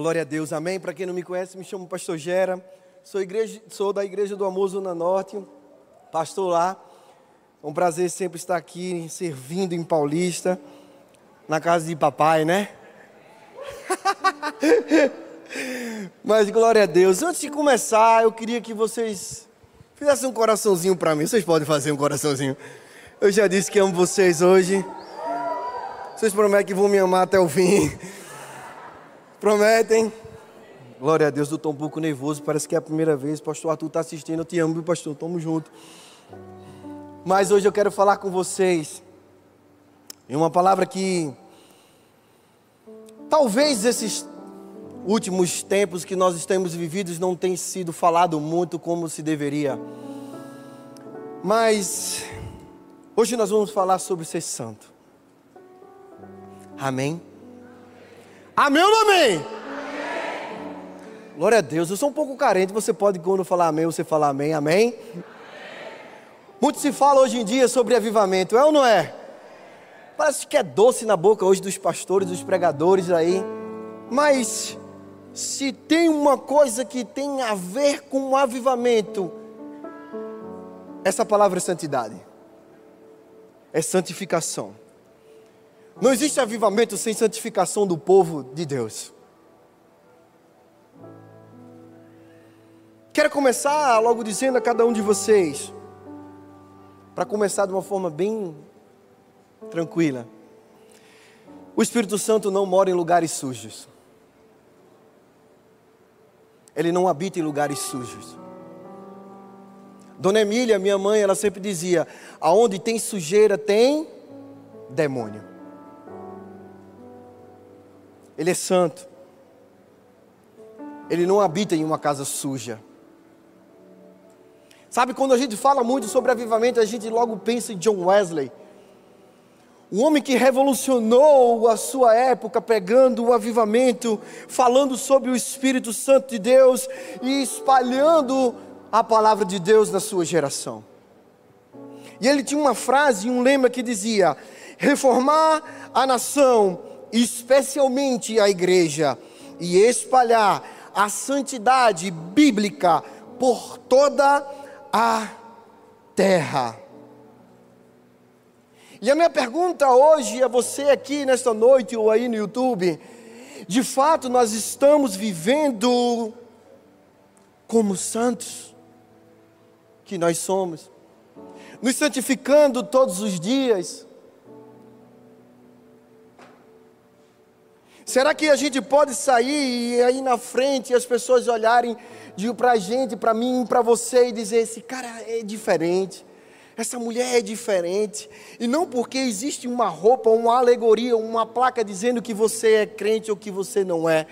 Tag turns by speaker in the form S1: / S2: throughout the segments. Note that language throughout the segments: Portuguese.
S1: Glória a Deus, amém. Para quem não me conhece, me chamo Pastor Gera, sou, igreja, sou da Igreja do Amor Zona Norte, pastor lá. É um prazer sempre estar aqui servindo em Paulista, na casa de papai, né? Mas glória a Deus. Antes de começar, eu queria que vocês fizessem um coraçãozinho para mim. Vocês podem fazer um coraçãozinho. Eu já disse que amo vocês hoje. Vocês prometem que vão me amar até o fim. Prometem? Glória a Deus, eu estou um pouco nervoso, parece que é a primeira vez. Pastor Arthur está assistindo, eu te amo, pastor, tamo junto. Mas hoje eu quero falar com vocês em uma palavra que talvez esses últimos tempos que nós temos vividos não tem sido falado muito como se deveria. Mas hoje nós vamos falar sobre ser santo. Amém? Amém ou não amém? Glória a Deus. Eu sou um pouco carente. Você pode, quando falar amém, você falar amém, amém? amém? Muito se fala hoje em dia sobre avivamento, é ou não é? Parece que é doce na boca hoje dos pastores, dos pregadores aí. Mas se tem uma coisa que tem a ver com o avivamento, essa palavra é santidade. É santificação. Não existe avivamento sem santificação do povo de Deus. Quero começar logo dizendo a cada um de vocês, para começar de uma forma bem tranquila. O Espírito Santo não mora em lugares sujos. Ele não habita em lugares sujos. Dona Emília, minha mãe, ela sempre dizia: aonde tem sujeira tem demônio. Ele é santo. Ele não habita em uma casa suja. Sabe, quando a gente fala muito sobre avivamento, a gente logo pensa em John Wesley. O homem que revolucionou a sua época, pregando o avivamento, falando sobre o Espírito Santo de Deus e espalhando a palavra de Deus na sua geração. E ele tinha uma frase, um lema que dizia: reformar a nação especialmente a igreja, e espalhar a santidade bíblica por toda a terra. E a minha pergunta hoje a você aqui nesta noite ou aí no YouTube, de fato nós estamos vivendo como santos que nós somos, nos santificando todos os dias, Será que a gente pode sair e aí na frente as pessoas olharem para a gente, para mim, para você e dizer: esse cara é diferente, essa mulher é diferente. E não porque existe uma roupa, uma alegoria, uma placa dizendo que você é crente ou que você não é,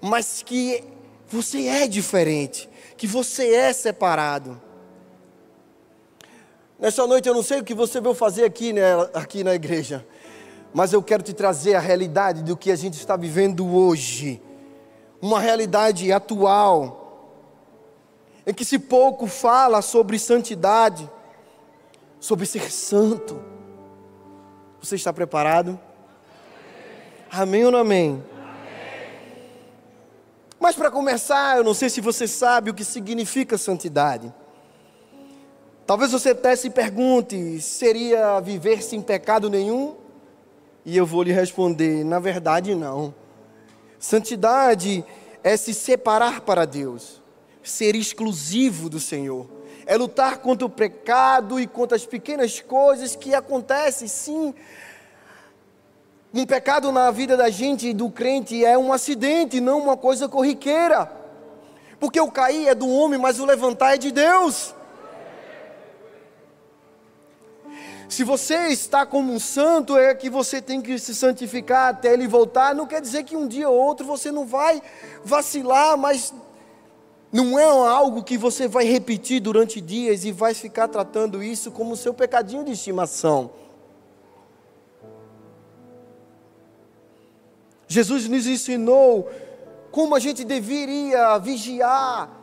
S1: mas que você é diferente, que você é separado. Nessa noite eu não sei o que você veio fazer aqui, né, aqui na igreja mas eu quero te trazer a realidade do que a gente está vivendo hoje, uma realidade atual, em que se pouco fala sobre santidade, sobre ser santo. Você está preparado? Amém ou não amém? Mas para começar, eu não sei se você sabe o que significa santidade. Talvez você até se pergunte: seria viver sem pecado nenhum? E eu vou lhe responder: na verdade, não. Santidade é se separar para Deus, ser exclusivo do Senhor, é lutar contra o pecado e contra as pequenas coisas que acontecem, sim. Um pecado na vida da gente, do crente, é um acidente, não uma coisa corriqueira. Porque o cair é do homem, mas o levantar é de Deus. Se você está como um santo, é que você tem que se santificar até ele voltar. Não quer dizer que um dia ou outro você não vai vacilar, mas não é algo que você vai repetir durante dias e vai ficar tratando isso como seu pecadinho de estimação. Jesus nos ensinou como a gente deveria vigiar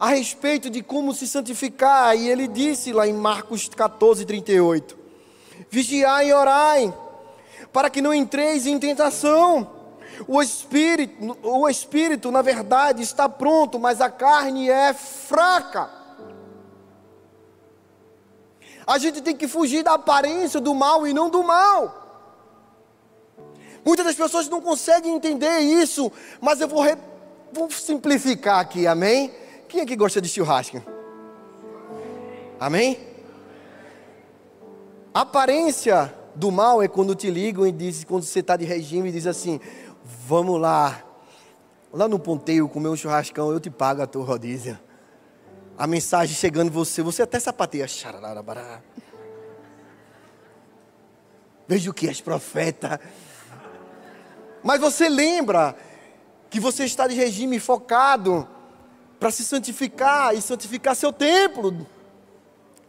S1: a respeito de como se santificar, e ele disse lá em Marcos 14, 38: Vigiai e orai, para que não entreis em tentação, O espírito, o espírito, na verdade, está pronto, mas a carne é fraca. A gente tem que fugir da aparência do mal e não do mal. Muitas das pessoas não conseguem entender isso, mas eu vou, re... vou simplificar aqui, amém? Quem é que gosta de churrasco? Amém? A aparência do mal é quando te ligam e diz, quando você está de regime e diz assim, vamos lá, lá no ponteio comer um churrascão, eu te pago a tua rodízia. A mensagem chegando em você, você até sapateia. Veja o que és profeta. Mas você lembra que você está de regime focado para se santificar e santificar seu templo.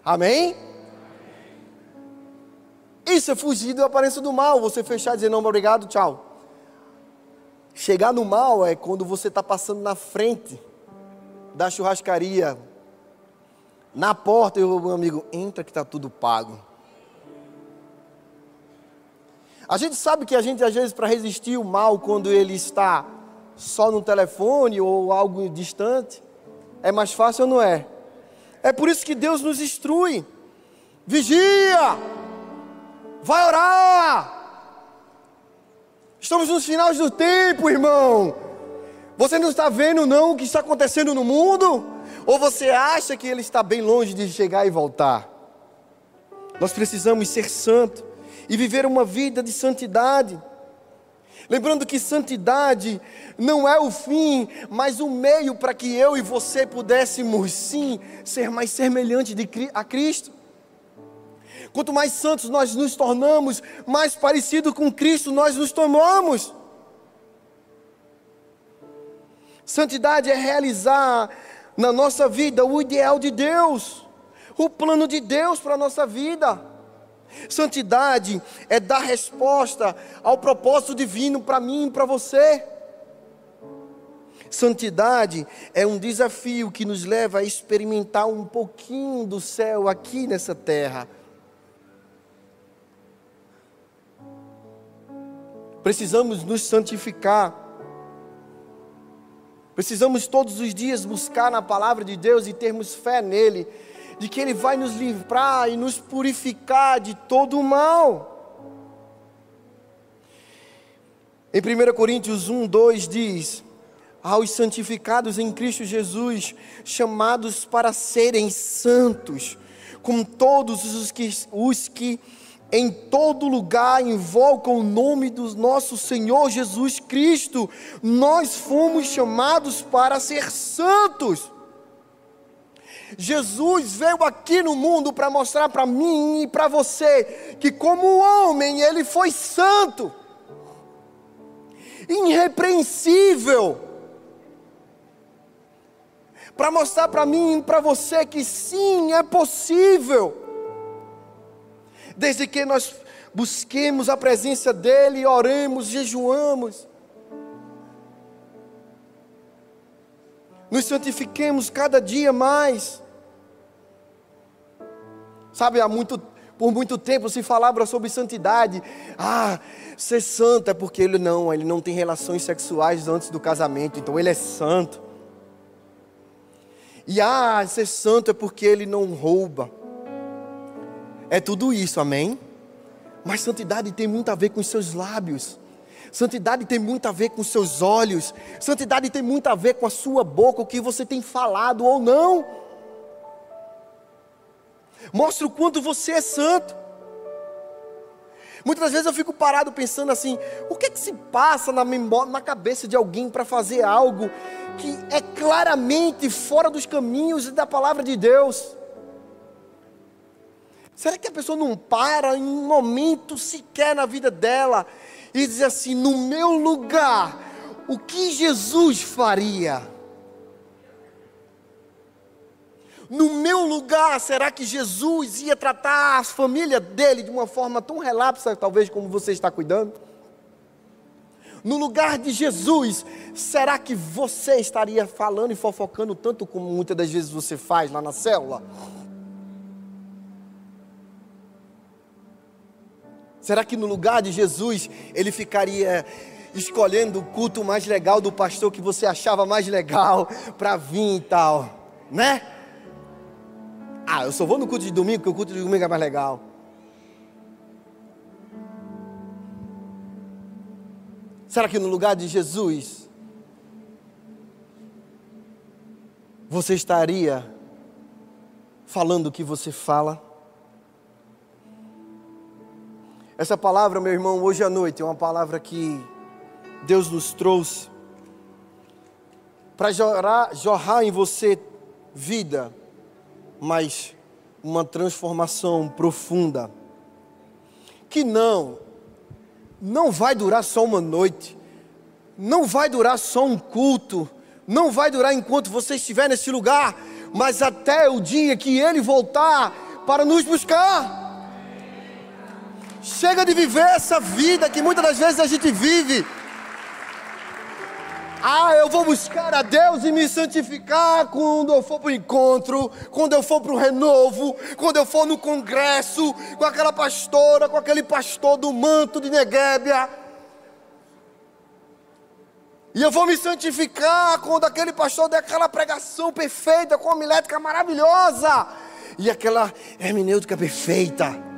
S1: Amém? Isso é fugir da aparência do mal. Você fechar e dizer, não, obrigado, tchau. Chegar no mal é quando você está passando na frente da churrascaria, na porta, e o meu amigo, entra que está tudo pago. A gente sabe que a gente, às vezes, para resistir o mal, quando ele está só no telefone ou algo distante, é mais fácil ou não é? É por isso que Deus nos instrui. Vigia! Vai orar! Estamos nos finais do tempo, irmão. Você não está vendo não o que está acontecendo no mundo? Ou você acha que ele está bem longe de chegar e voltar? Nós precisamos ser santos e viver uma vida de santidade. Lembrando que santidade não é o fim, mas o meio para que eu e você pudéssemos sim ser mais semelhantes a Cristo. Quanto mais santos nós nos tornamos, mais parecido com Cristo nós nos tornamos. Santidade é realizar na nossa vida o ideal de Deus, o plano de Deus para a nossa vida. Santidade é dar resposta ao propósito divino para mim e para você. Santidade é um desafio que nos leva a experimentar um pouquinho do céu aqui nessa terra. Precisamos nos santificar. Precisamos todos os dias buscar na palavra de Deus e termos fé nele de que Ele vai nos livrar e nos purificar de todo o mal. Em 1 Coríntios 1, 2 diz: Aos santificados em Cristo Jesus, chamados para serem santos, como todos os que, os que em todo lugar invocam o nome do nosso Senhor Jesus Cristo, nós fomos chamados para ser santos. Jesus veio aqui no mundo para mostrar para mim e para você que, como homem, ele foi santo, irrepreensível. Para mostrar para mim e para você que sim, é possível, desde que nós busquemos a presença dEle, oremos, jejuamos, nos santifiquemos cada dia mais. Sabe, há muito, por muito tempo se falava sobre santidade. Ah, ser santo é porque ele não, ele não tem relações sexuais antes do casamento, então ele é santo. E ah, ser santo é porque ele não rouba. É tudo isso, amém? Mas santidade tem muito a ver com os seus lábios. Santidade tem muito a ver com seus olhos. Santidade tem muito a ver com a sua boca, o que você tem falado ou não. Mostra o quanto você é santo. Muitas vezes eu fico parado pensando assim: o que é que se passa na, memória, na cabeça de alguém para fazer algo que é claramente fora dos caminhos da palavra de Deus? Será que a pessoa não para em um momento sequer na vida dela e dizer assim: no meu lugar, o que Jesus faria? No meu lugar, será que Jesus ia tratar a família dele de uma forma tão relapsa, talvez como você está cuidando? No lugar de Jesus, será que você estaria falando e fofocando tanto como muitas das vezes você faz lá na célula? Será que no lugar de Jesus ele ficaria escolhendo o culto mais legal do pastor que você achava mais legal para vir e tal, né? Ah, eu só vou no culto de domingo porque o culto de domingo é mais legal. Será que no lugar de Jesus você estaria falando o que você fala? Essa palavra, meu irmão, hoje à noite é uma palavra que Deus nos trouxe para jorrar, jorrar em você vida, mas uma transformação profunda. Que não, não vai durar só uma noite, não vai durar só um culto, não vai durar enquanto você estiver nesse lugar, mas até o dia que Ele voltar para nos buscar. Chega de viver essa vida que muitas das vezes a gente vive. Ah, eu vou buscar a Deus e me santificar quando eu for para o encontro, quando eu for para o renovo, quando eu for no congresso, com aquela pastora, com aquele pastor do manto de Neguébia. E eu vou me santificar quando aquele pastor der aquela pregação perfeita, com a homilética maravilhosa, e aquela hermenêutica perfeita.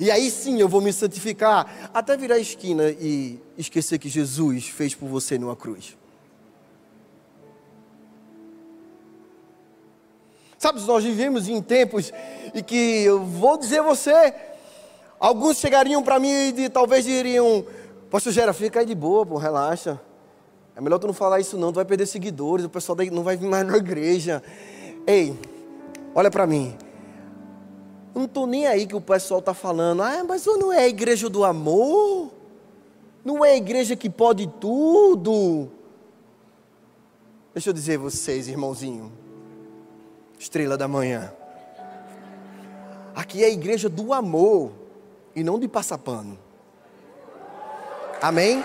S1: E aí sim eu vou me santificar, até virar a esquina e esquecer que Jesus fez por você numa cruz. Sabe, nós vivemos em tempos e que eu vou dizer a você, alguns chegariam para mim e talvez diriam, Pastor Gera, fica aí de boa, pô, relaxa. É melhor tu não falar isso não, tu vai perder seguidores, o pessoal não vai vir mais na igreja. Ei, olha para mim, não estou nem aí que o pessoal está falando, ah, mas não é a igreja do amor? Não é a igreja que pode tudo? Deixa eu dizer vocês, irmãozinho, estrela da manhã. Aqui é a igreja do amor e não de passapano. Amém?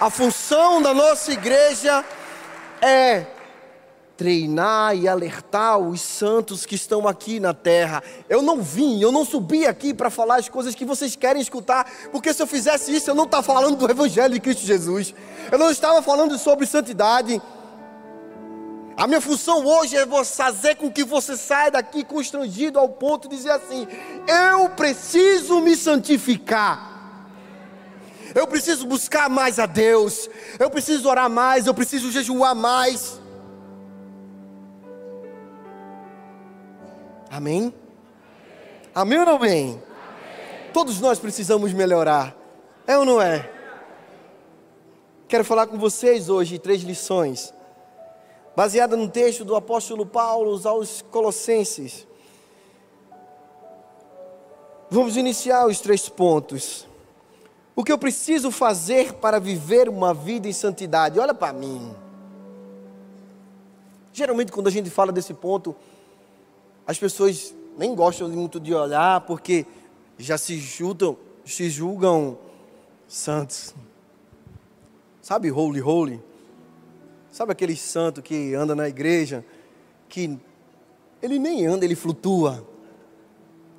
S1: A função da nossa igreja é treinar e alertar os santos que estão aqui na terra. Eu não vim, eu não subi aqui para falar as coisas que vocês querem escutar, porque se eu fizesse isso, eu não estava falando do Evangelho de Cristo Jesus, eu não estava falando sobre santidade. A minha função hoje é fazer com que você saia daqui constrangido ao ponto de dizer assim: eu preciso me santificar. Eu preciso buscar mais a Deus. Eu preciso orar mais. Eu preciso jejuar mais. Amém? Amém ou não amém? amém? Todos nós precisamos melhorar. É ou não é? Quero falar com vocês hoje três lições, baseada no texto do apóstolo Paulo aos Colossenses. Vamos iniciar os três pontos. O que eu preciso fazer para viver uma vida em santidade? Olha para mim. Geralmente, quando a gente fala desse ponto, as pessoas nem gostam muito de olhar porque já se julgam, se julgam santos. Sabe holy holy? Sabe aquele santo que anda na igreja que ele nem anda, ele flutua,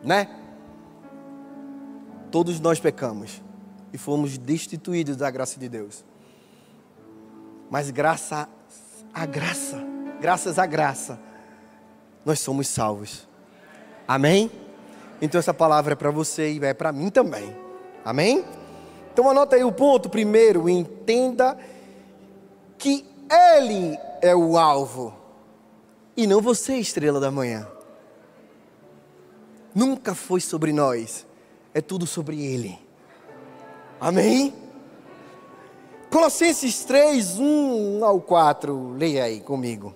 S1: né? Todos nós pecamos e fomos destituídos da graça de Deus. Mas graça a graça, graças à graça, nós somos salvos. Amém? Então essa palavra é para você e é para mim também. Amém? Então anota aí o ponto primeiro, entenda que ele é o alvo e não você, estrela da manhã. Nunca foi sobre nós, é tudo sobre ele. Amém? Colossenses 3, 1 ao 4, leia aí comigo.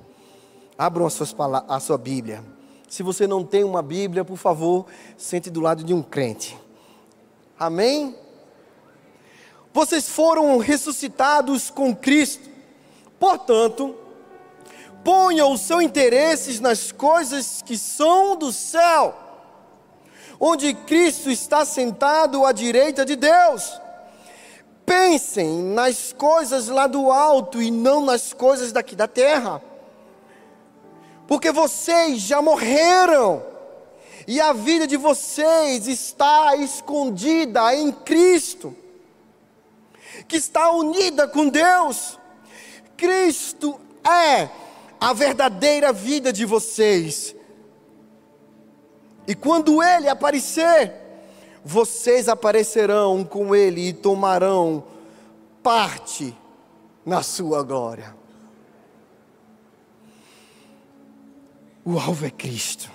S1: Abram a sua Bíblia. Se você não tem uma Bíblia, por favor, sente do lado de um crente. Amém? Vocês foram ressuscitados com Cristo. Portanto, ponham os seus interesses nas coisas que são do céu, onde Cristo está sentado à direita de Deus. Pensem nas coisas lá do alto e não nas coisas daqui da terra porque vocês já morreram e a vida de vocês está escondida em Cristo, que está unida com Deus. Cristo é a verdadeira vida de vocês. E quando Ele aparecer, vocês aparecerão com Ele e tomarão parte na sua glória. O alvo é Cristo.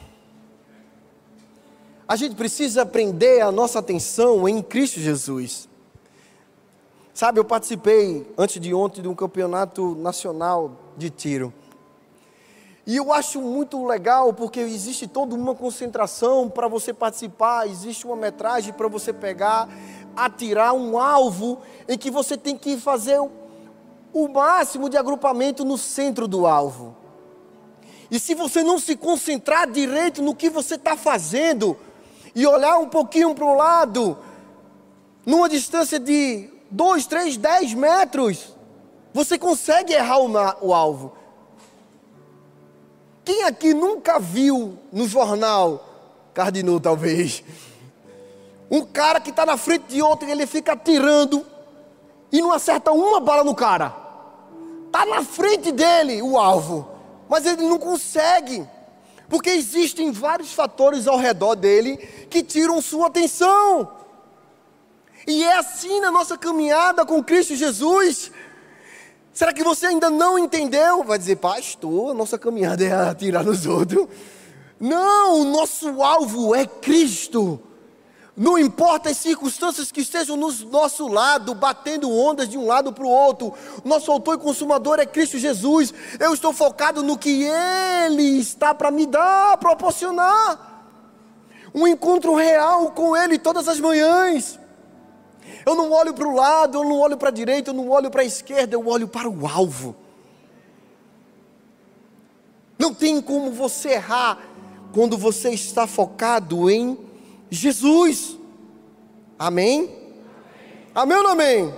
S1: A gente precisa aprender a nossa atenção em Cristo Jesus. Sabe, eu participei antes de ontem de um campeonato nacional de tiro. E eu acho muito legal porque existe toda uma concentração para você participar, existe uma metragem para você pegar, atirar um alvo em que você tem que fazer o máximo de agrupamento no centro do alvo. E se você não se concentrar direito no que você está fazendo e olhar um pouquinho para o lado, numa distância de 2, 3, 10 metros, você consegue errar o, alvo. Quem aqui nunca viu no jornal, Cardinu talvez, um cara que está na frente de outro e ele fica atirando e não acerta uma bala no cara. Está na frente dele o alvo mas ele não consegue, porque existem vários fatores ao redor dele que tiram sua atenção. E é assim na nossa caminhada com Cristo Jesus. Será que você ainda não entendeu? Vai dizer, pastor, a nossa caminhada é atirar nos outros. Não, o nosso alvo é Cristo. Não importa as circunstâncias que estejam no nosso lado, batendo ondas de um lado para o outro, nosso autor e consumador é Cristo Jesus. Eu estou focado no que Ele está para me dar, proporcionar. Um encontro real com Ele todas as manhãs. Eu não olho para o lado, eu não olho para a direita, eu não olho para a esquerda, eu olho para o alvo. Não tem como você errar quando você está focado em Jesus. Amém? Amém, ou não amém? amém?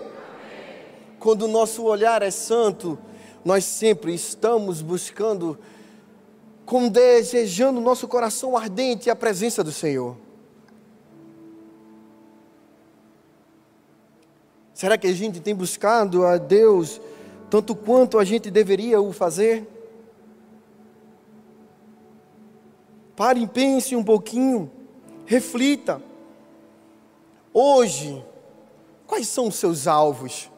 S1: Quando o nosso olhar é santo, nós sempre estamos buscando, com desejando nosso coração ardente a presença do Senhor. Será que a gente tem buscado a Deus tanto quanto a gente deveria o fazer? Pare e pense um pouquinho. Reflita. Hoje, quais são os seus alvos?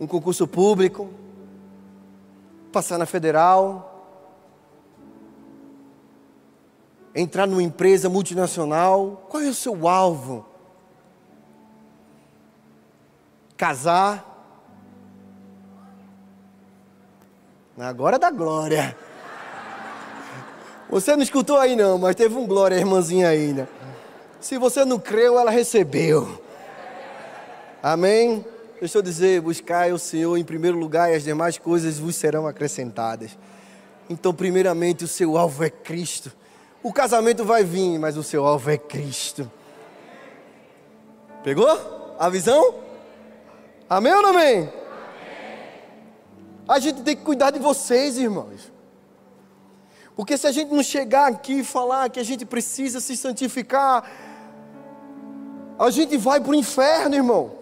S1: Um concurso público? Passar na federal? Entrar numa empresa multinacional? Qual é o seu alvo? Casar? Agora dá glória. Você não escutou aí não, mas teve um glória, irmãzinha aí, né? Se você não creu, ela recebeu. Amém? Deixa eu dizer, buscai o Senhor em primeiro lugar e as demais coisas vos serão acrescentadas. Então, primeiramente, o seu alvo é Cristo. O casamento vai vir, mas o seu alvo é Cristo. Pegou a visão? Amém ou não amém? amém? A gente tem que cuidar de vocês, irmãos. Porque se a gente não chegar aqui e falar que a gente precisa se santificar, a gente vai para o inferno, irmão.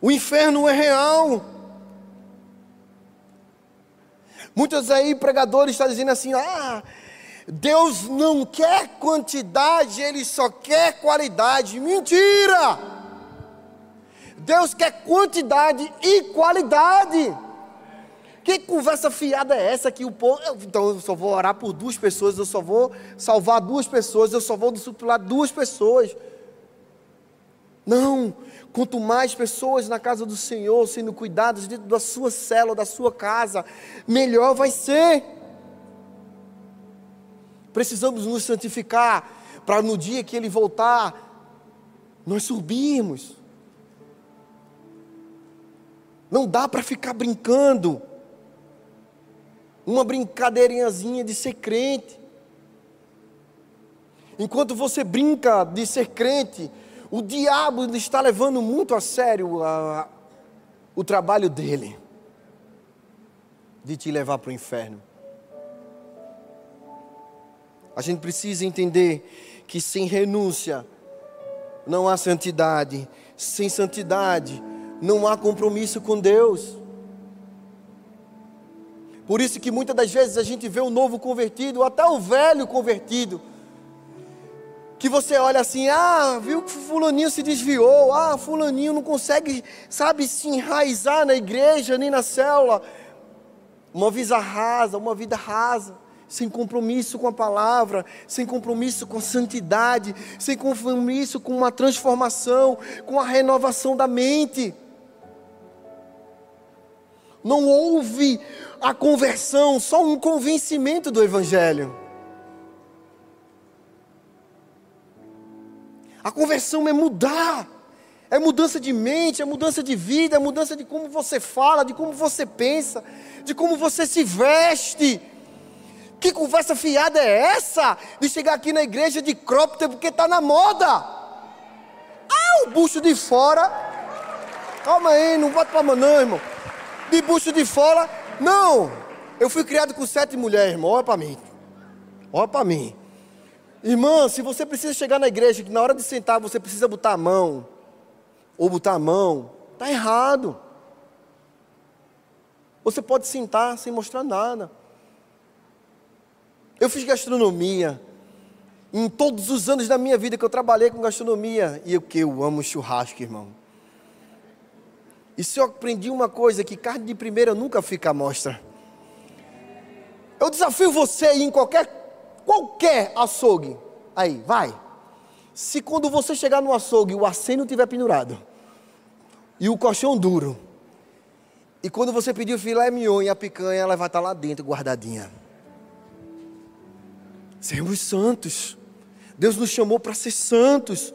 S1: O inferno é real. Muitos aí pregadores estão dizendo assim: ah, Deus não quer quantidade, Ele só quer qualidade. Mentira! Deus quer quantidade e qualidade. Que conversa fiada é essa que o povo. Então eu só vou orar por duas pessoas, eu só vou salvar duas pessoas, eu só vou discipular duas pessoas. Não, quanto mais pessoas na casa do Senhor sendo cuidadas dentro da sua cela, da sua casa, melhor vai ser. Precisamos nos santificar para no dia que Ele voltar, nós subirmos. Não dá para ficar brincando uma brincadeirinhazinha de ser crente. Enquanto você brinca de ser crente, o diabo está levando muito a sério a, a, o trabalho dele de te levar para o inferno. A gente precisa entender que sem renúncia não há santidade, sem santidade não há compromisso com Deus. Por isso que muitas das vezes a gente vê o novo convertido, até o velho convertido, que você olha assim, ah, viu que fulaninho se desviou, ah, fulaninho não consegue, sabe, se enraizar na igreja, nem na célula. Uma vida rasa, uma vida rasa, sem compromisso com a palavra, sem compromisso com a santidade, sem compromisso com uma transformação, com a renovação da mente. Não houve a conversão, só um convencimento do Evangelho. A conversão é mudar, é mudança de mente, é mudança de vida, é mudança de como você fala, de como você pensa, de como você se veste. Que conversa fiada é essa de chegar aqui na igreja de cropped porque está na moda? Ah, o bucho de fora. Calma aí, não bota palma não, irmão de bucho de fora. Não! Eu fui criado com sete mulheres, irmão. Olha para mim. Olha para mim. Irmã, se você precisa chegar na igreja, que na hora de sentar você precisa botar a mão, ou botar a mão, está errado. Você pode sentar sem mostrar nada. Eu fiz gastronomia. Em todos os anos da minha vida que eu trabalhei com gastronomia. E o que eu amo churrasco, irmão. E se eu aprendi uma coisa, que carne de primeira nunca fica à mostra. Eu desafio você em qualquer, qualquer açougue. Aí, vai. Se quando você chegar no açougue o aceno estiver pendurado e o colchão duro, e quando você pedir o filé mignon e a picanha, ela vai estar lá dentro guardadinha. Sermos santos. Deus nos chamou para ser santos.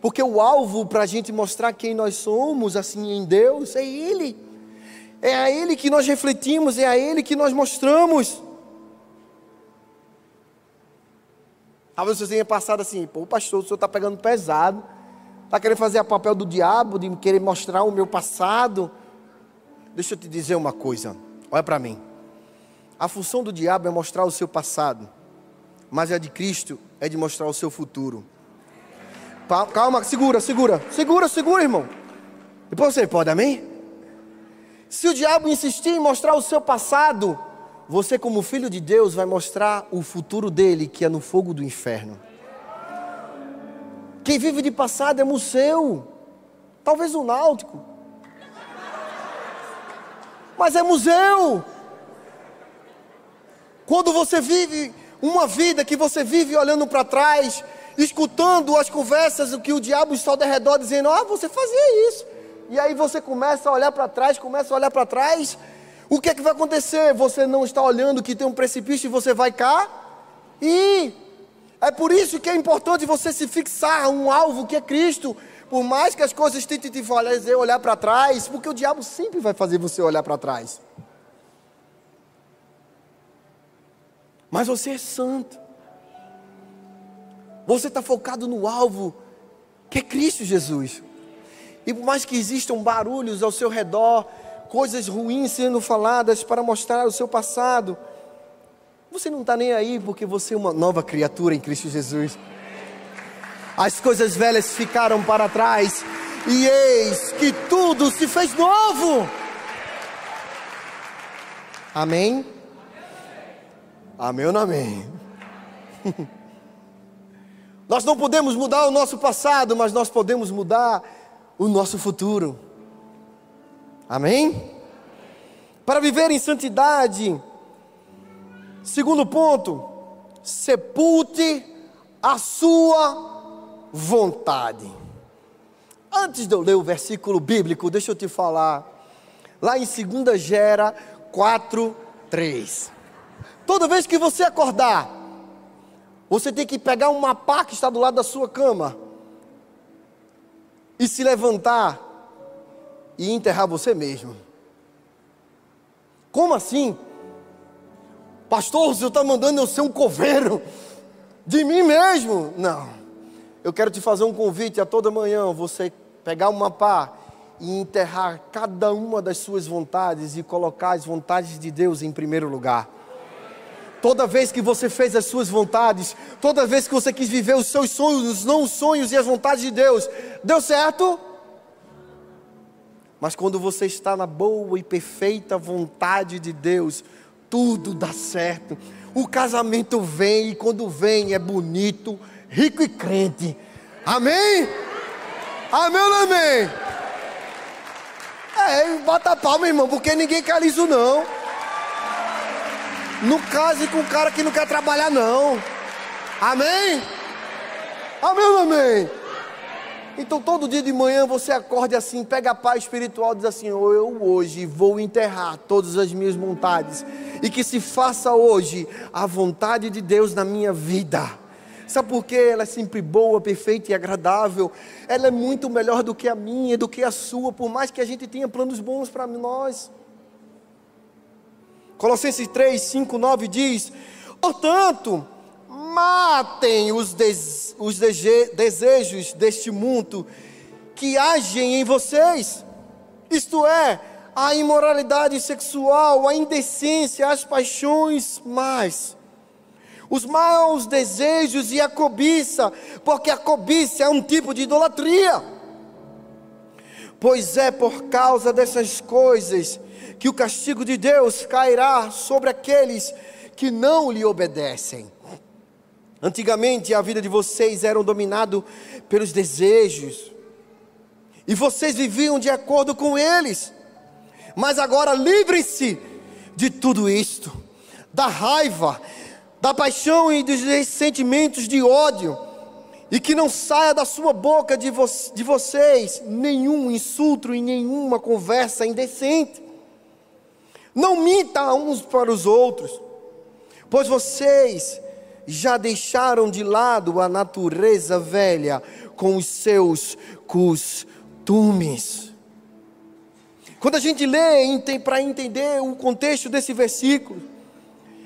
S1: Porque o alvo para a gente mostrar quem nós somos, assim, em Deus, é Ele. É a Ele que nós refletimos, é a Ele que nós mostramos. Talvez você tenha passado assim, pô, pastor, o senhor está pegando pesado, está querendo fazer o papel do diabo, de querer mostrar o meu passado. Deixa eu te dizer uma coisa, olha para mim. A função do diabo é mostrar o seu passado, mas a de Cristo é de mostrar o seu futuro. Calma, segura, segura. Segura, segura, irmão. Depois você pode, amém? Se o diabo insistir em mostrar o seu passado, você, como filho de Deus, vai mostrar o futuro dele, que é no fogo do inferno. Quem vive de passado é museu, talvez o náutico, mas é museu. Quando você vive uma vida que você vive olhando para trás, escutando as conversas que o diabo está ao redor, dizendo: Ah, você fazia isso. E aí você começa a olhar para trás, começa a olhar para trás. O que é que vai acontecer? Você não está olhando que tem um precipício e você vai cá? E é por isso que é importante você se fixar um alvo que é Cristo. Por mais que as coisas tentem te fazer olhar para trás, porque o diabo sempre vai fazer você olhar para trás. Mas você é santo. Você está focado no alvo, que é Cristo Jesus. E por mais que existam barulhos ao seu redor, coisas ruins sendo faladas para mostrar o seu passado, você não está nem aí porque você é uma nova criatura em Cristo Jesus. As coisas velhas ficaram para trás e eis que tudo se fez novo. Amém? Amém ou não amém? Nós não podemos mudar o nosso passado, mas nós podemos mudar o nosso futuro. Amém? Para viver em santidade, segundo ponto, sepulte a sua vontade. Antes de eu ler o versículo bíblico, deixa eu te falar, lá em 2 Gera 4, 3. Toda vez que você acordar, você tem que pegar uma pá que está do lado da sua cama e se levantar e enterrar você mesmo. Como assim? Pastor, o senhor está mandando eu ser um coveiro de mim mesmo? Não. Eu quero te fazer um convite a toda manhã, você pegar uma pá e enterrar cada uma das suas vontades e colocar as vontades de Deus em primeiro lugar. Toda vez que você fez as suas vontades, toda vez que você quis viver os seus sonhos, não os sonhos e as vontades de Deus, deu certo? Mas quando você está na boa e perfeita vontade de Deus, tudo dá certo. O casamento vem e quando vem é bonito, rico e crente. Amém? Amém ou amém? É, bota a palma, irmão, porque ninguém quer isso não. Não case com um cara que não quer trabalhar, não. Amém? Amém amém? Então todo dia de manhã você acorde assim, pega a paz espiritual e diz assim: oh, Eu hoje vou enterrar todas as minhas vontades. E que se faça hoje a vontade de Deus na minha vida. Sabe por quê? Ela é sempre boa, perfeita e agradável. Ela é muito melhor do que a minha, do que a sua, por mais que a gente tenha planos bons para nós. Colossenses 3, 5, 9 diz: Portanto, matem os, des, os desejos deste mundo que agem em vocês, isto é, a imoralidade sexual, a indecência, as paixões mais, os maus desejos e a cobiça, porque a cobiça é um tipo de idolatria. Pois é por causa dessas coisas que o castigo de Deus cairá sobre aqueles que não lhe obedecem. Antigamente a vida de vocês era dominada pelos desejos, e vocês viviam de acordo com eles, mas agora livrem-se de tudo isto, da raiva, da paixão e dos sentimentos de ódio, e que não saia da sua boca de, vo de vocês nenhum insulto e nenhuma conversa indecente. Não minta uns para os outros, pois vocês já deixaram de lado a natureza velha com os seus costumes. Quando a gente lê para entender o contexto desse versículo,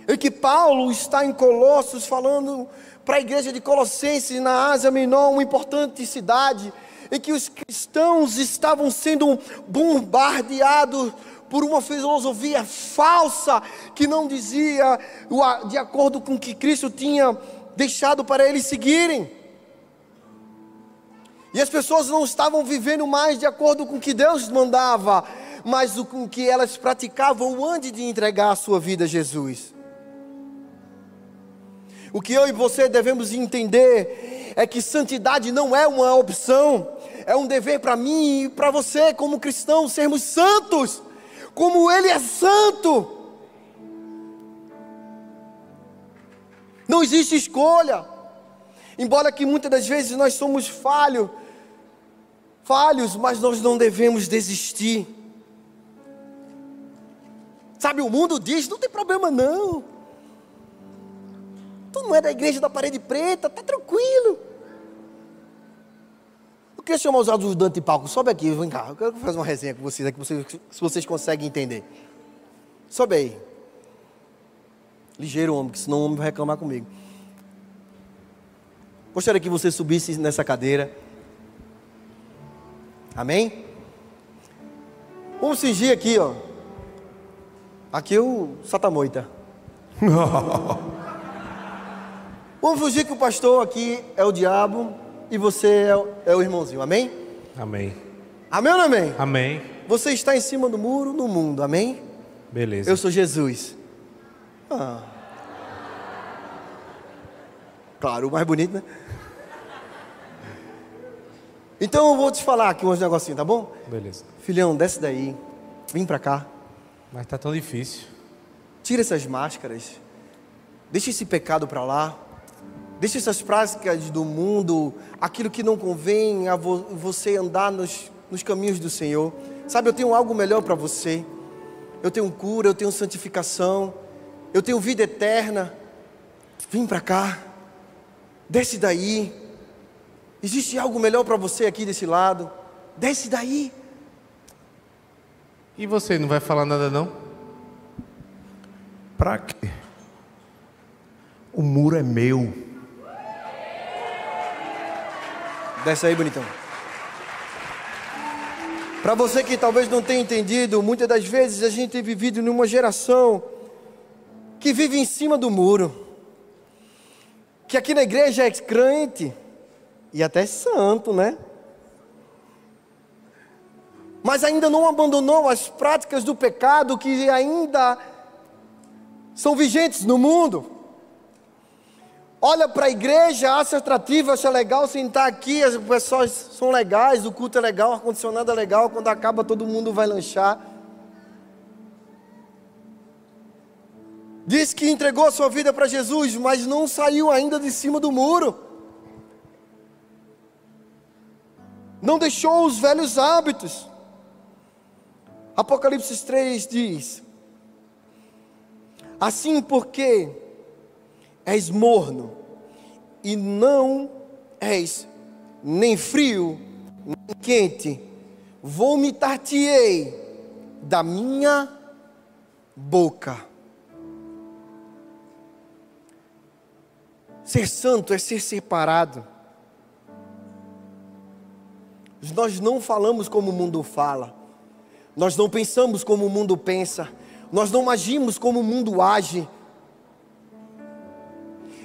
S1: é que Paulo está em Colossos falando para a igreja de Colossenses na Ásia Menor, uma importante cidade, em que os cristãos estavam sendo bombardeados por uma filosofia falsa que não dizia de acordo com o que Cristo tinha deixado para eles seguirem. E as pessoas não estavam vivendo mais de acordo com o que Deus mandava, mas com o que elas praticavam antes de entregar a sua vida a Jesus. O que eu e você devemos entender é que santidade não é uma opção, é um dever para mim e para você, como cristãos, sermos santos como Ele é santo. Não existe escolha. Embora que muitas das vezes nós somos falhos, falhos, mas nós não devemos desistir. Sabe, o mundo diz: não tem problema não. Tu não é da igreja da parede preta, tá tranquilo. Eu queria chamar os ajudantes de palco. Sobe aqui, vem cá. Eu quero fazer uma resenha com vocês aqui, se vocês conseguem entender. Sobe aí. Ligeiro, homem, que senão o homem vai reclamar comigo. Gostaria que você subisse nessa cadeira. Amém? Vamos fingir aqui, ó. Aqui é o Satamoita. Vamos fingir que o pastor aqui é o diabo e você é, é o irmãozinho, amém?
S2: Amém.
S1: Amém ou não amém?
S2: Amém.
S1: Você está em cima do muro no mundo, amém?
S2: Beleza.
S1: Eu sou Jesus. Ah. Claro, o mais bonito, né? Então eu vou te falar aqui uns negocinhos, tá bom?
S2: Beleza.
S1: Filhão, desce daí. Vem pra cá.
S2: Mas tá tão difícil.
S1: Tira essas máscaras. Deixa esse pecado pra lá. Deixe essas práticas do mundo, aquilo que não convém a vo você andar nos, nos caminhos do Senhor. Sabe, eu tenho algo melhor para você. Eu tenho cura, eu tenho santificação, eu tenho vida eterna. Vem para cá, desce daí. Existe algo melhor para você aqui desse lado. Desce daí.
S2: E você não vai falar nada não?
S3: Para quê? O muro é meu.
S1: Desce aí, bonitão. Para você que talvez não tenha entendido, muitas das vezes a gente tem vivido numa geração que vive em cima do muro, que aqui na igreja é crente e até santo, né? Mas ainda não abandonou as práticas do pecado que ainda são vigentes no mundo. Olha para a igreja, acha atrativo, acha legal sentar aqui, as pessoas são legais, o culto é legal, o ar-condicionado é legal, quando acaba todo mundo vai lanchar. Diz que entregou a sua vida para Jesus, mas não saiu ainda de cima do muro. Não deixou os velhos hábitos. Apocalipse 3 diz: Assim porque és morno e não és nem frio nem quente, vomitar-te-ei da minha boca. Ser santo é ser separado. Nós não falamos como o mundo fala, nós não pensamos como o mundo pensa, nós não agimos como o mundo age.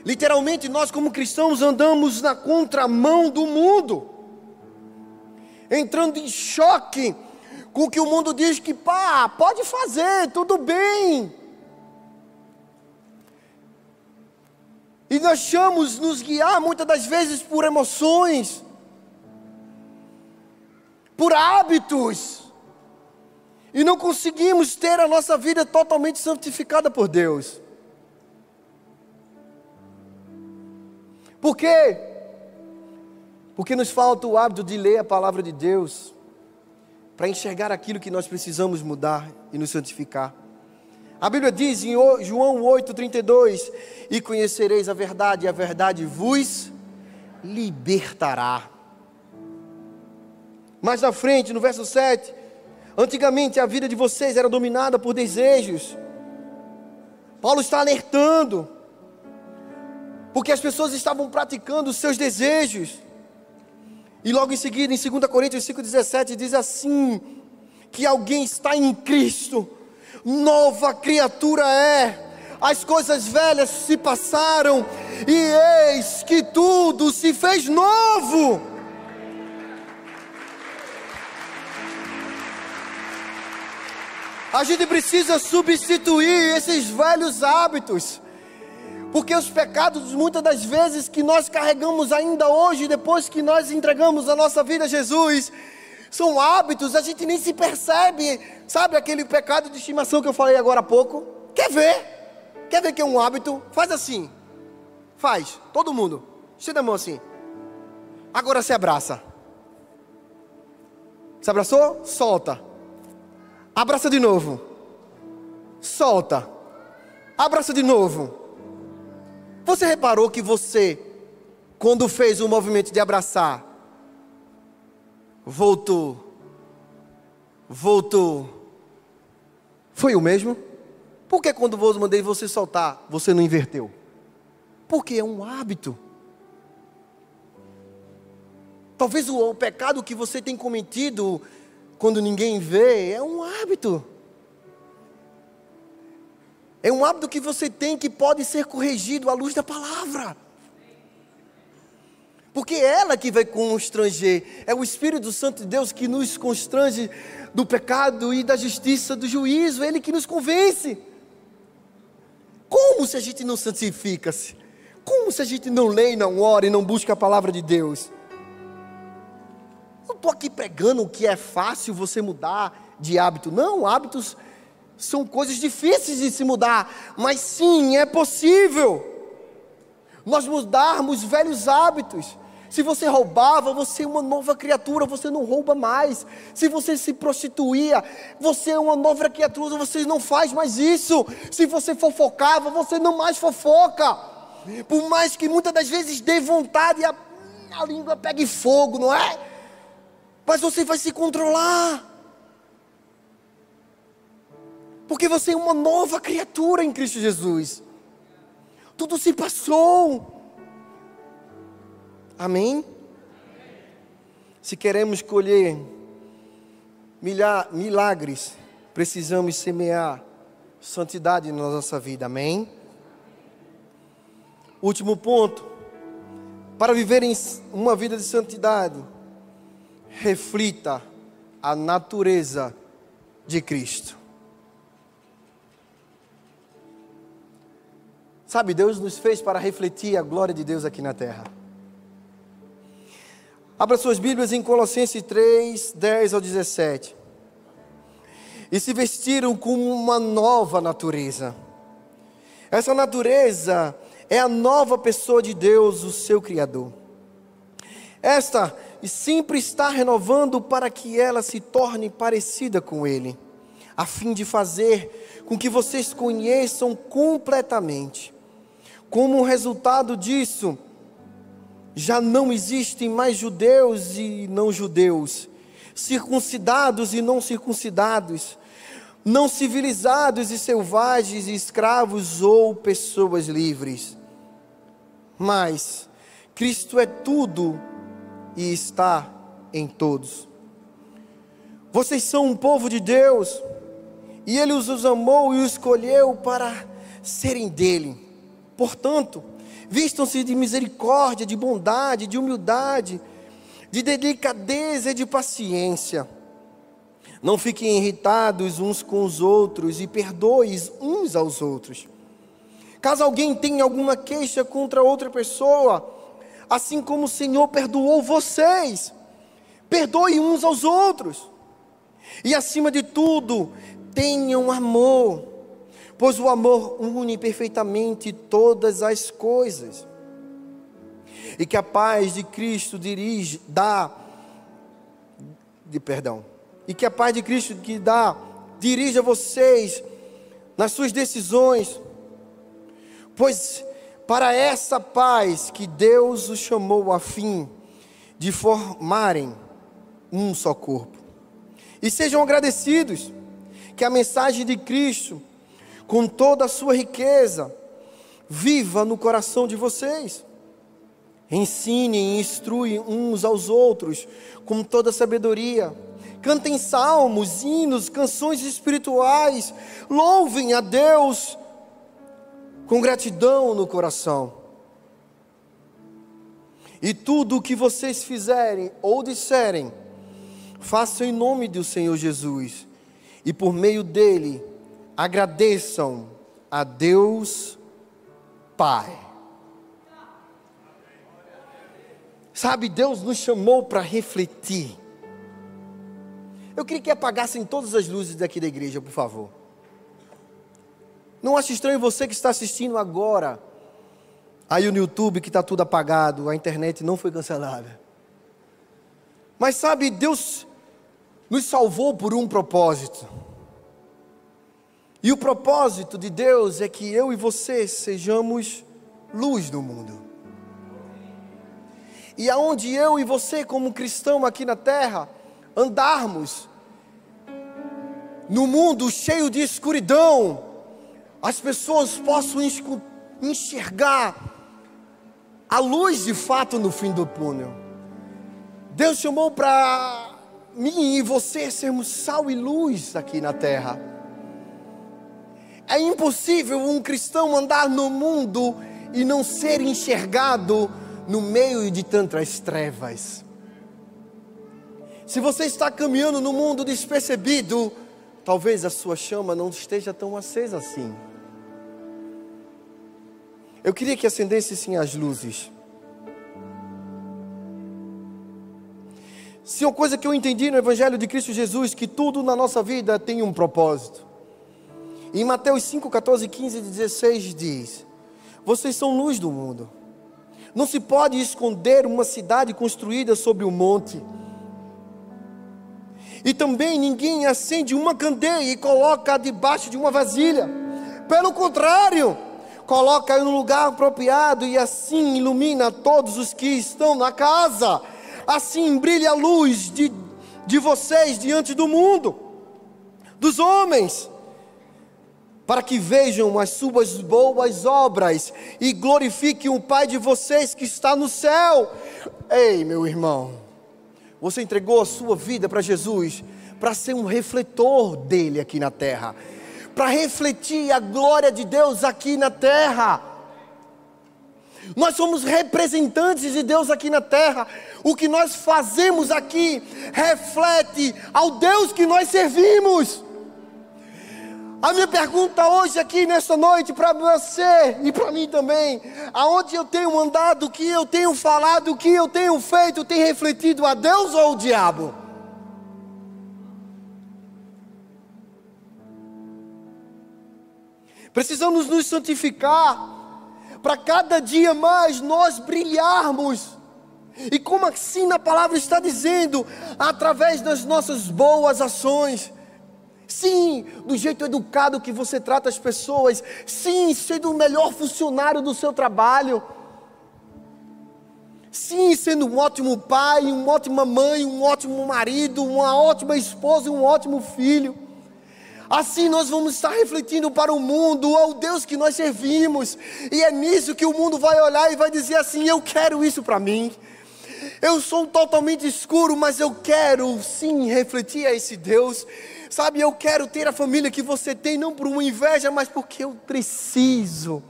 S1: Literalmente, nós, como cristãos, andamos na contramão do mundo, entrando em choque com o que o mundo diz que, pá, pode fazer, tudo bem. E nós achamos nos guiar muitas das vezes por emoções, por hábitos, e não conseguimos ter a nossa vida totalmente santificada por Deus. Por quê? Porque nos falta o hábito de ler a palavra de Deus para enxergar aquilo que nós precisamos mudar e nos santificar. A Bíblia diz em João 8,32: E conhecereis a verdade, e a verdade vos libertará. Mais na frente, no verso 7, antigamente a vida de vocês era dominada por desejos. Paulo está alertando, porque as pessoas estavam praticando os seus desejos. E logo em seguida, em 2 Coríntios 5,17, diz assim: que alguém está em Cristo nova criatura é. As coisas velhas se passaram e eis que tudo se fez novo. A gente precisa substituir esses velhos hábitos. Porque os pecados, muitas das vezes, que nós carregamos ainda hoje, depois que nós entregamos a nossa vida a Jesus, são hábitos, a gente nem se percebe. Sabe aquele pecado de estimação que eu falei agora há pouco? Quer ver? Quer ver que é um hábito? Faz assim. Faz, todo mundo. Estenda a mão assim. Agora se abraça. Se abraçou? Solta. Abraça de novo. Solta. Abraça de novo. Você reparou que você, quando fez o movimento de abraçar, voltou, voltou. Foi o mesmo? Por que quando eu mandei você soltar, você não inverteu? Porque é um hábito. Talvez o, o pecado que você tem cometido quando ninguém vê é um hábito. É um hábito que você tem que pode ser corrigido à luz da palavra. Porque é ela que vai constranger, é o Espírito Santo de Deus que nos constrange do pecado e da justiça, do juízo, ele que nos convence. Como se a gente não santifica-se? Como se a gente não lê, não ora e não busca a palavra de Deus? Não estou aqui pregando que é fácil você mudar de hábito, não, hábitos são coisas difíceis de se mudar, mas sim, é possível nós mudarmos velhos hábitos. Se você roubava, você é uma nova criatura, você não rouba mais. Se você se prostituía, você é uma nova criatura, você não faz mais isso. Se você fofocava, você não mais fofoca. Por mais que muitas das vezes dê vontade, a, a língua pegue fogo, não é? Mas você vai se controlar. Porque você é uma nova criatura em Cristo Jesus. Tudo se passou. Amém? Se queremos colher milagres, precisamos semear santidade na nossa vida, amém? Último ponto. Para viver em uma vida de santidade, reflita a natureza de Cristo. Sabe, Deus nos fez para refletir a glória de Deus aqui na terra. Abra suas Bíblias em Colossenses 3, 10 ao 17. E se vestiram com uma nova natureza. Essa natureza é a nova pessoa de Deus, o seu Criador. Esta sempre está renovando para que ela se torne parecida com Ele, a fim de fazer com que vocês conheçam completamente como resultado disso, já não existem mais judeus e não judeus, circuncidados e não circuncidados, não civilizados e selvagens, escravos ou pessoas livres. Mas Cristo é tudo e está em todos. Vocês são um povo de Deus, e Ele os amou e os escolheu para serem dele. Portanto, vistam-se de misericórdia, de bondade, de humildade, de delicadeza e de paciência. Não fiquem irritados uns com os outros e perdoem uns aos outros. Caso alguém tenha alguma queixa contra outra pessoa, assim como o Senhor perdoou vocês, perdoe uns aos outros. E acima de tudo, tenham amor pois o amor une perfeitamente todas as coisas. E que a paz de Cristo dirige, dá, de perdão, e que a paz de Cristo que dá, dirija vocês nas suas decisões, pois para essa paz que Deus os chamou a fim de formarem um só corpo. E sejam agradecidos que a mensagem de Cristo com toda a sua riqueza, viva no coração de vocês. Ensinem e instruem uns aos outros com toda sabedoria. Cantem salmos, hinos, canções espirituais. Louvem a Deus com gratidão no coração. E tudo o que vocês fizerem ou disserem, façam em nome do Senhor Jesus, e por meio dele agradeçam a Deus Pai. Sabe, Deus nos chamou para refletir. Eu queria que apagassem todas as luzes daqui da igreja, por favor. Não ache estranho você que está assistindo agora, aí no YouTube que está tudo apagado, a internet não foi cancelada. Mas sabe, Deus nos salvou por um propósito. E o propósito de Deus é que eu e você sejamos luz do mundo. E aonde eu e você, como cristão aqui na terra, andarmos no mundo cheio de escuridão, as pessoas possam enxergar a luz de fato no fim do túnel. Deus chamou para mim e você sermos sal e luz aqui na terra. É impossível um cristão andar no mundo e não ser enxergado no meio de tantas trevas. Se você está caminhando no mundo despercebido, talvez a sua chama não esteja tão acesa assim. Eu queria que acendesse sim as luzes. Se uma coisa que eu entendi no Evangelho de Cristo Jesus, que tudo na nossa vida tem um propósito. Em Mateus 5, 14, 15 e 16 diz: Vocês são luz do mundo. Não se pode esconder uma cidade construída sobre um monte. E também ninguém acende uma candeia e coloca debaixo de uma vasilha. Pelo contrário, coloca em um lugar apropriado e assim ilumina todos os que estão na casa. Assim brilha a luz de, de vocês diante do mundo, dos homens para que vejam as suas boas obras e glorifiquem o Pai de vocês que está no céu. Ei, meu irmão, você entregou a sua vida para Jesus para ser um refletor dele aqui na terra para refletir a glória de Deus aqui na terra. Nós somos representantes de Deus aqui na terra. O que nós fazemos aqui reflete ao Deus que nós servimos. A minha pergunta hoje aqui nesta noite para você e para mim também, aonde eu tenho andado, o que eu tenho falado, o que eu tenho feito, tem refletido a Deus ou o diabo? Precisamos nos santificar para cada dia mais nós brilharmos. E como assim na palavra está dizendo, através das nossas boas ações. Sim, do jeito educado que você trata as pessoas. Sim, sendo o melhor funcionário do seu trabalho. Sim, sendo um ótimo pai, uma ótima mãe, um ótimo marido, uma ótima esposa um ótimo filho. Assim nós vamos estar refletindo para o mundo ao Deus que nós servimos. E é nisso que o mundo vai olhar e vai dizer assim: Eu quero isso para mim. Eu sou totalmente escuro, mas eu quero sim refletir a esse Deus. Sabe, eu quero ter a família que você tem, não por uma inveja, mas porque eu preciso.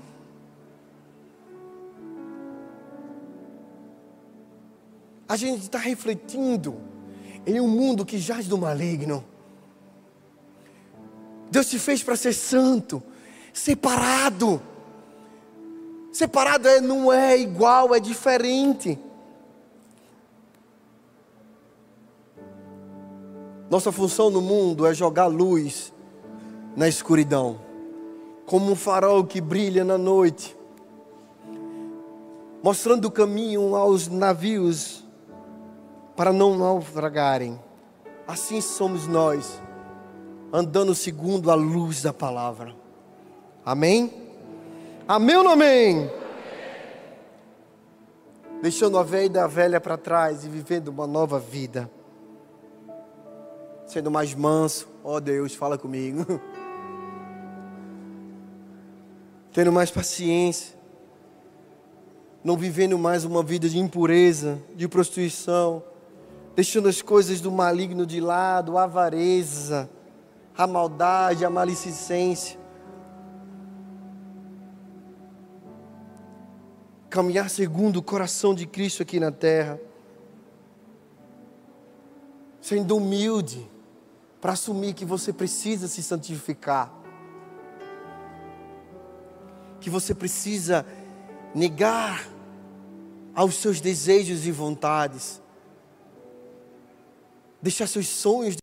S1: A gente está refletindo em um mundo que jaz do maligno. Deus te fez para ser santo, separado. Separado é, não é igual, é diferente. Nossa função no mundo é jogar luz na escuridão, como um farol que brilha na noite, mostrando o caminho aos navios para não naufragarem. Assim somos nós andando segundo a luz da palavra. Amém? Amém ou não amém? Deixando a velha velha para trás e vivendo uma nova vida. Sendo mais manso, ó oh Deus, fala comigo. Tendo mais paciência. Não vivendo mais uma vida de impureza, de prostituição. Deixando as coisas do maligno de lado, avareza a maldade, a malicência. Caminhar segundo o coração de Cristo aqui na terra. Sendo humilde para assumir que você precisa se santificar. Que você precisa negar aos seus desejos e vontades. Deixar seus sonhos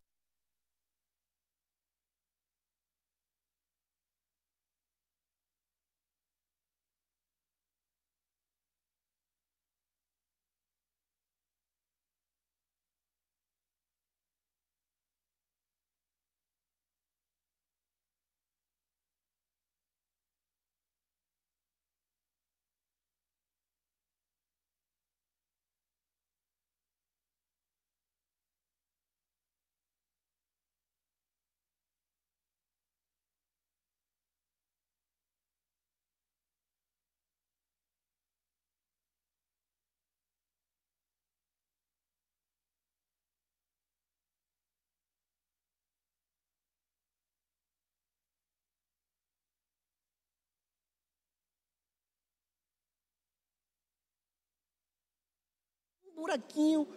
S1: buraquinho,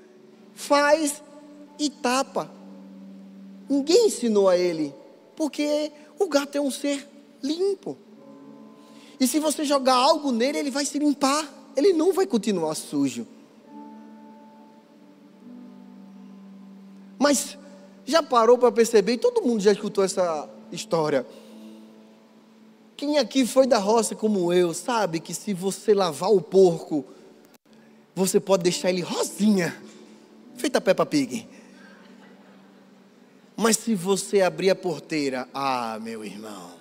S1: faz e tapa. Ninguém ensinou a ele, porque o gato é um ser limpo. E se você jogar algo nele, ele vai se limpar, ele não vai continuar sujo. Mas já parou para perceber, e todo mundo já escutou essa história. Quem aqui foi da roça como eu, sabe que se você lavar o porco, você pode deixar ele rosinha, feita Peppa Pig. Mas se você abrir a porteira, ah, meu irmão,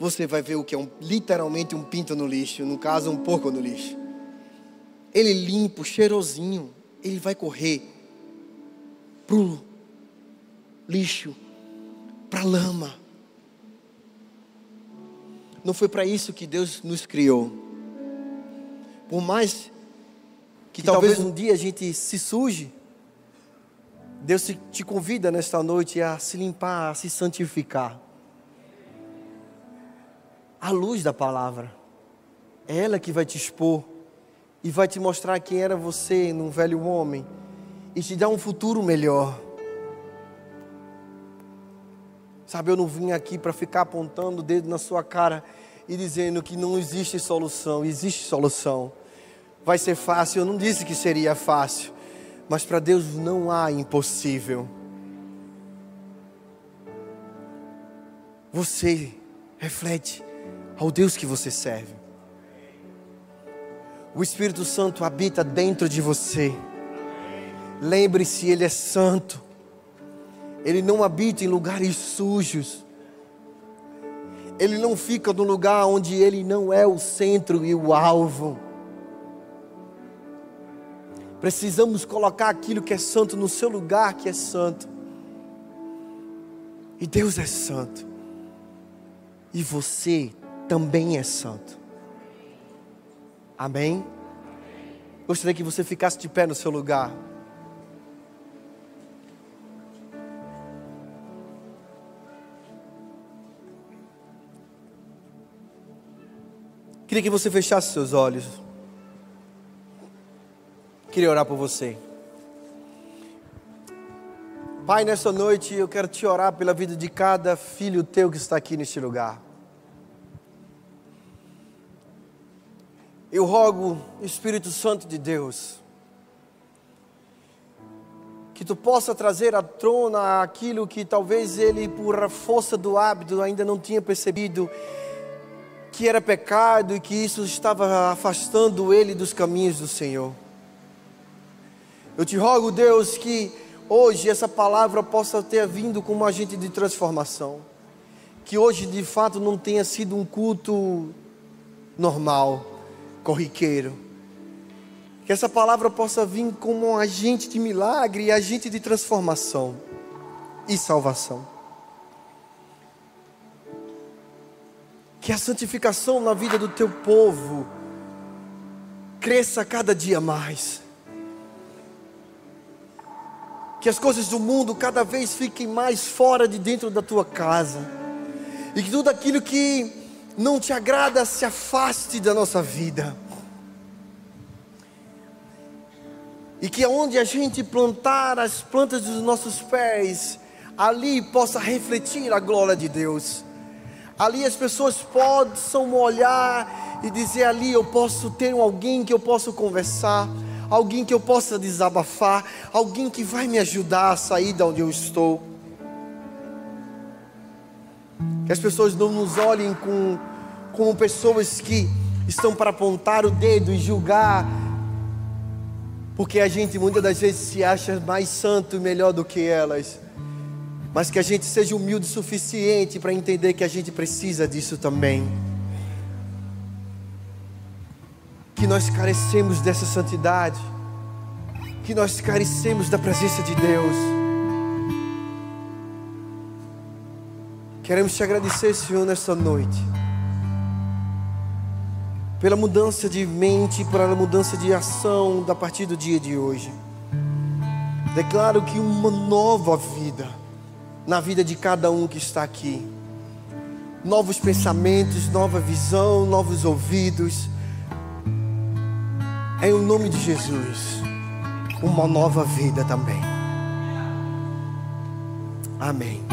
S1: você vai ver o que é um, literalmente um pinto no lixo, no caso, um porco no lixo. Ele limpo, cheirosinho, ele vai correr pro lixo, para lama. Não foi para isso que Deus nos criou. Por mais que talvez um dia a gente se suje. Deus te convida nesta noite a se limpar, a se santificar. a luz da palavra. É ela que vai te expor e vai te mostrar quem era você num velho homem e te dar um futuro melhor. Sabe, eu não vim aqui para ficar apontando o dedo na sua cara e dizendo que não existe solução. Existe solução. Vai ser fácil, eu não disse que seria fácil, mas para Deus não há impossível. Você reflete ao Deus que você serve. O Espírito Santo habita dentro de você. Lembre-se, Ele é santo. Ele não habita em lugares sujos. Ele não fica no lugar onde ele não é o centro e o alvo. Precisamos colocar aquilo que é santo no seu lugar que é santo. E Deus é santo. E você também é santo. Amém? Gostaria que você ficasse de pé no seu lugar. Queria que você fechasse seus olhos. Queria orar por você. Pai, nessa noite eu quero te orar pela vida de cada filho teu que está aqui neste lugar. Eu rogo, Espírito Santo de Deus, que tu possa trazer à trona aquilo que talvez ele, por força do hábito, ainda não tinha percebido que era pecado e que isso estava afastando ele dos caminhos do Senhor. Eu te rogo, Deus, que hoje essa palavra possa ter vindo como agente de transformação. Que hoje de fato não tenha sido um culto normal, corriqueiro. Que essa palavra possa vir como um agente de milagre agente de transformação e salvação. que a santificação na vida do teu povo cresça cada dia mais. Que as coisas do mundo cada vez fiquem mais fora de dentro da tua casa. E que tudo aquilo que não te agrada se afaste da nossa vida. E que aonde a gente plantar as plantas dos nossos pés, ali possa refletir a glória de Deus. Ali as pessoas possam olhar e dizer: ali eu posso ter alguém que eu possa conversar, alguém que eu possa desabafar, alguém que vai me ajudar a sair de onde eu estou. Que as pessoas não nos olhem com, como pessoas que estão para apontar o dedo e julgar, porque a gente muitas das vezes se acha mais santo e melhor do que elas mas que a gente seja humilde o suficiente para entender que a gente precisa disso também. Que nós carecemos dessa santidade, que nós carecemos da presença de Deus. Queremos te agradecer, Senhor, nesta noite, pela mudança de mente, pela mudança de ação da partir do dia de hoje. Declaro que uma nova vida na vida de cada um que está aqui. Novos pensamentos, nova visão, novos ouvidos. Em o nome de Jesus, uma nova vida também. Amém.